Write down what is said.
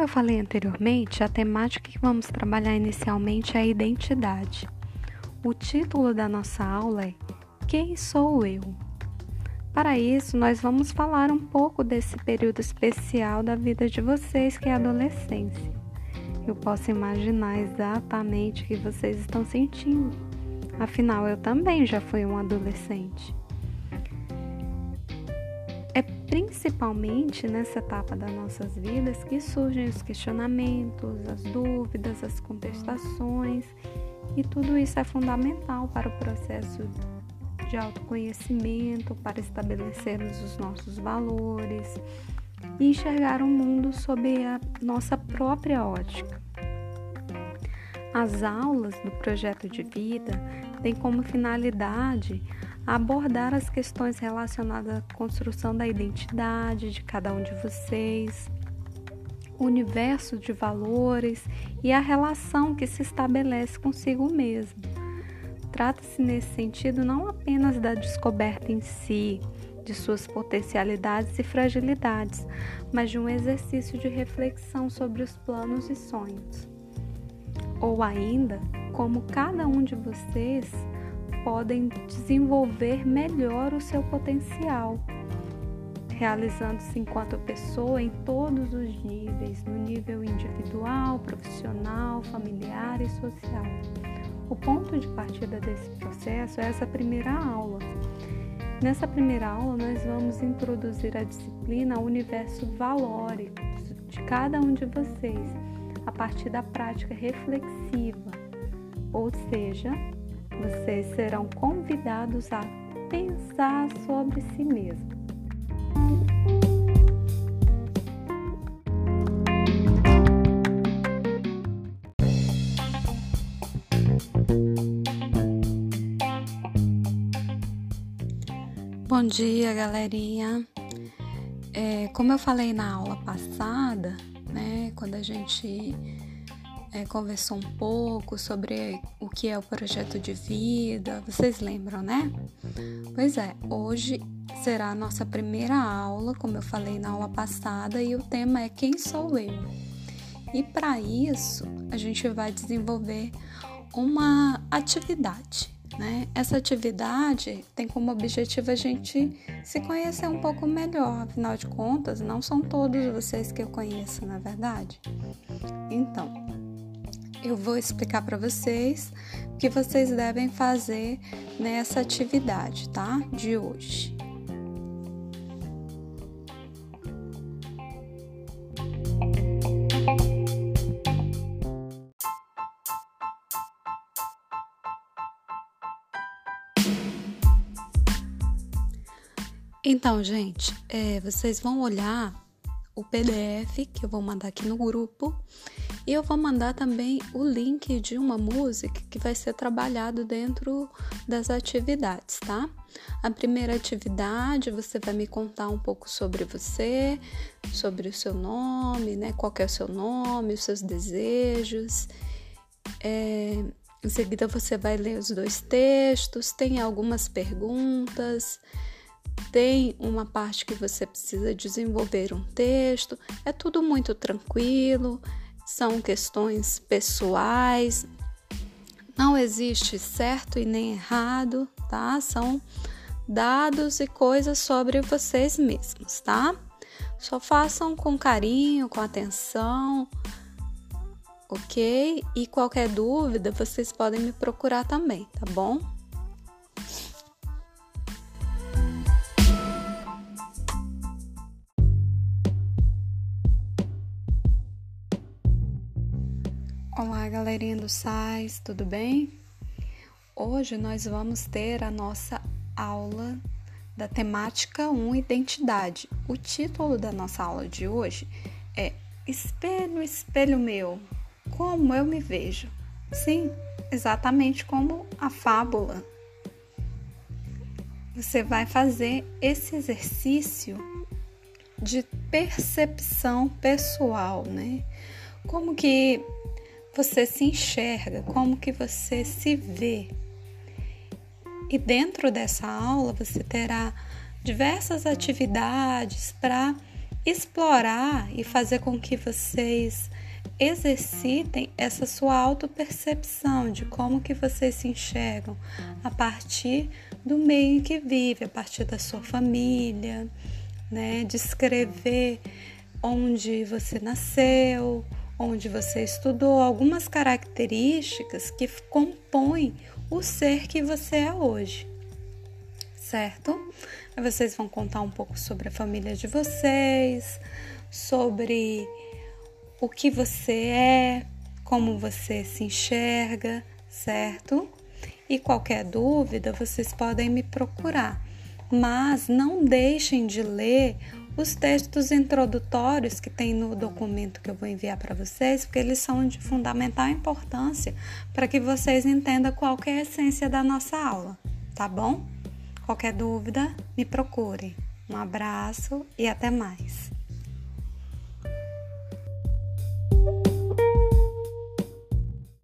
Como eu falei anteriormente, a temática que vamos trabalhar inicialmente é a identidade. O título da nossa aula é Quem sou eu? Para isso, nós vamos falar um pouco desse período especial da vida de vocês, que é a adolescência. Eu posso imaginar exatamente o que vocês estão sentindo. Afinal, eu também já fui um adolescente. É principalmente nessa etapa das nossas vidas que surgem os questionamentos, as dúvidas, as contestações, e tudo isso é fundamental para o processo de autoconhecimento, para estabelecermos os nossos valores e enxergar o mundo sob a nossa própria ótica. As aulas do projeto de vida têm como finalidade abordar as questões relacionadas à construção da identidade de cada um de vocês, o universo de valores e a relação que se estabelece consigo mesmo. Trata-se nesse sentido não apenas da descoberta em si, de suas potencialidades e fragilidades, mas de um exercício de reflexão sobre os planos e sonhos. Ou ainda, como cada um de vocês podem desenvolver melhor o seu potencial, realizando-se enquanto pessoa em todos os níveis, no nível individual, profissional, familiar e social. O ponto de partida desse processo é essa primeira aula. Nessa primeira aula, nós vamos introduzir a disciplina Universo Valórico de cada um de vocês, a partir da prática reflexiva, ou seja, vocês serão convidados a pensar sobre si mesmo. Bom dia, galerinha. É, como eu falei na aula passada, né, quando a gente é, conversou um pouco sobre o que é o projeto de vida. Vocês lembram, né? Pois é, hoje será a nossa primeira aula, como eu falei na aula passada, e o tema é Quem sou eu? E para isso, a gente vai desenvolver uma atividade. Né? Essa atividade tem como objetivo a gente se conhecer um pouco melhor, afinal de contas, não são todos vocês que eu conheço, na é verdade. Então, eu vou explicar para vocês o que vocês devem fazer nessa atividade, tá? De hoje. Então, gente, é, vocês vão olhar o PDF que eu vou mandar aqui no grupo e eu vou mandar também o link de uma música que vai ser trabalhado dentro das atividades, tá? A primeira atividade, você vai me contar um pouco sobre você, sobre o seu nome, né? Qual é o seu nome, os seus desejos. É, em seguida, você vai ler os dois textos, tem algumas perguntas, tem uma parte que você precisa desenvolver um texto. É tudo muito tranquilo, são questões pessoais, não existe certo e nem errado, tá? São dados e coisas sobre vocês mesmos, tá? Só façam com carinho, com atenção, ok? E qualquer dúvida vocês podem me procurar também, tá bom? Galerinha do SAIS, tudo bem? Hoje nós vamos ter a nossa aula da temática 1 Identidade. O título da nossa aula de hoje é Espelho, espelho meu, como eu me vejo? Sim, exatamente como a fábula. Você vai fazer esse exercício de percepção pessoal, né? Como que você se enxerga, como que você se vê. E dentro dessa aula você terá diversas atividades para explorar e fazer com que vocês exercitem essa sua autopercepção de como que vocês se enxergam a partir do meio em que vive, a partir da sua família, né? Descrever onde você nasceu, onde você estudou, algumas características que compõem o ser que você é hoje, certo? Aí vocês vão contar um pouco sobre a família de vocês, sobre o que você é, como você se enxerga, certo? E qualquer dúvida, vocês podem me procurar. Mas não deixem de ler os textos introdutórios que tem no documento que eu vou enviar para vocês, porque eles são de fundamental importância para que vocês entendam qual é a essência da nossa aula, tá bom? Qualquer dúvida, me procure. Um abraço e até mais.